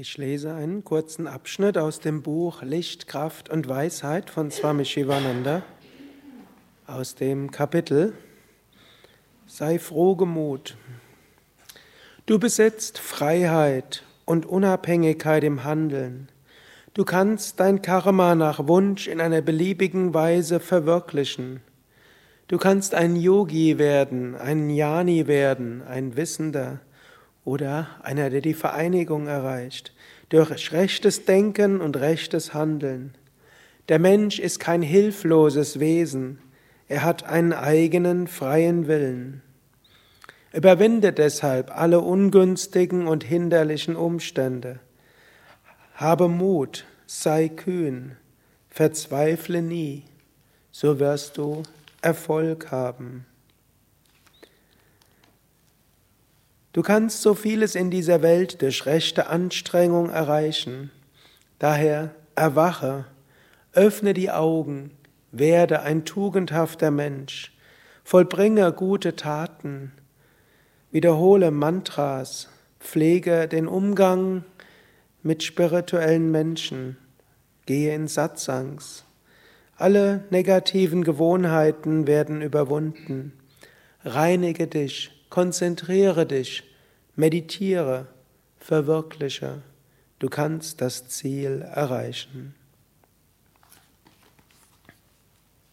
Ich lese einen kurzen Abschnitt aus dem Buch Licht, Kraft und Weisheit von Swami Shivananda aus dem Kapitel Sei frohgemut. Du besitzt Freiheit und Unabhängigkeit im Handeln. Du kannst dein Karma nach Wunsch in einer beliebigen Weise verwirklichen. Du kannst ein Yogi werden, ein Jnani werden, ein Wissender oder einer, der die Vereinigung erreicht, durch rechtes Denken und rechtes Handeln. Der Mensch ist kein hilfloses Wesen, er hat einen eigenen freien Willen. Überwinde deshalb alle ungünstigen und hinderlichen Umstände. Habe Mut, sei kühn, verzweifle nie, so wirst du Erfolg haben. Du kannst so vieles in dieser Welt durch rechte Anstrengung erreichen. Daher erwache, öffne die Augen, werde ein tugendhafter Mensch, vollbringe gute Taten, wiederhole Mantras, pflege den Umgang mit spirituellen Menschen, gehe in Satsangs. Alle negativen Gewohnheiten werden überwunden. Reinige dich, konzentriere dich, Meditiere, verwirkliche, du kannst das Ziel erreichen.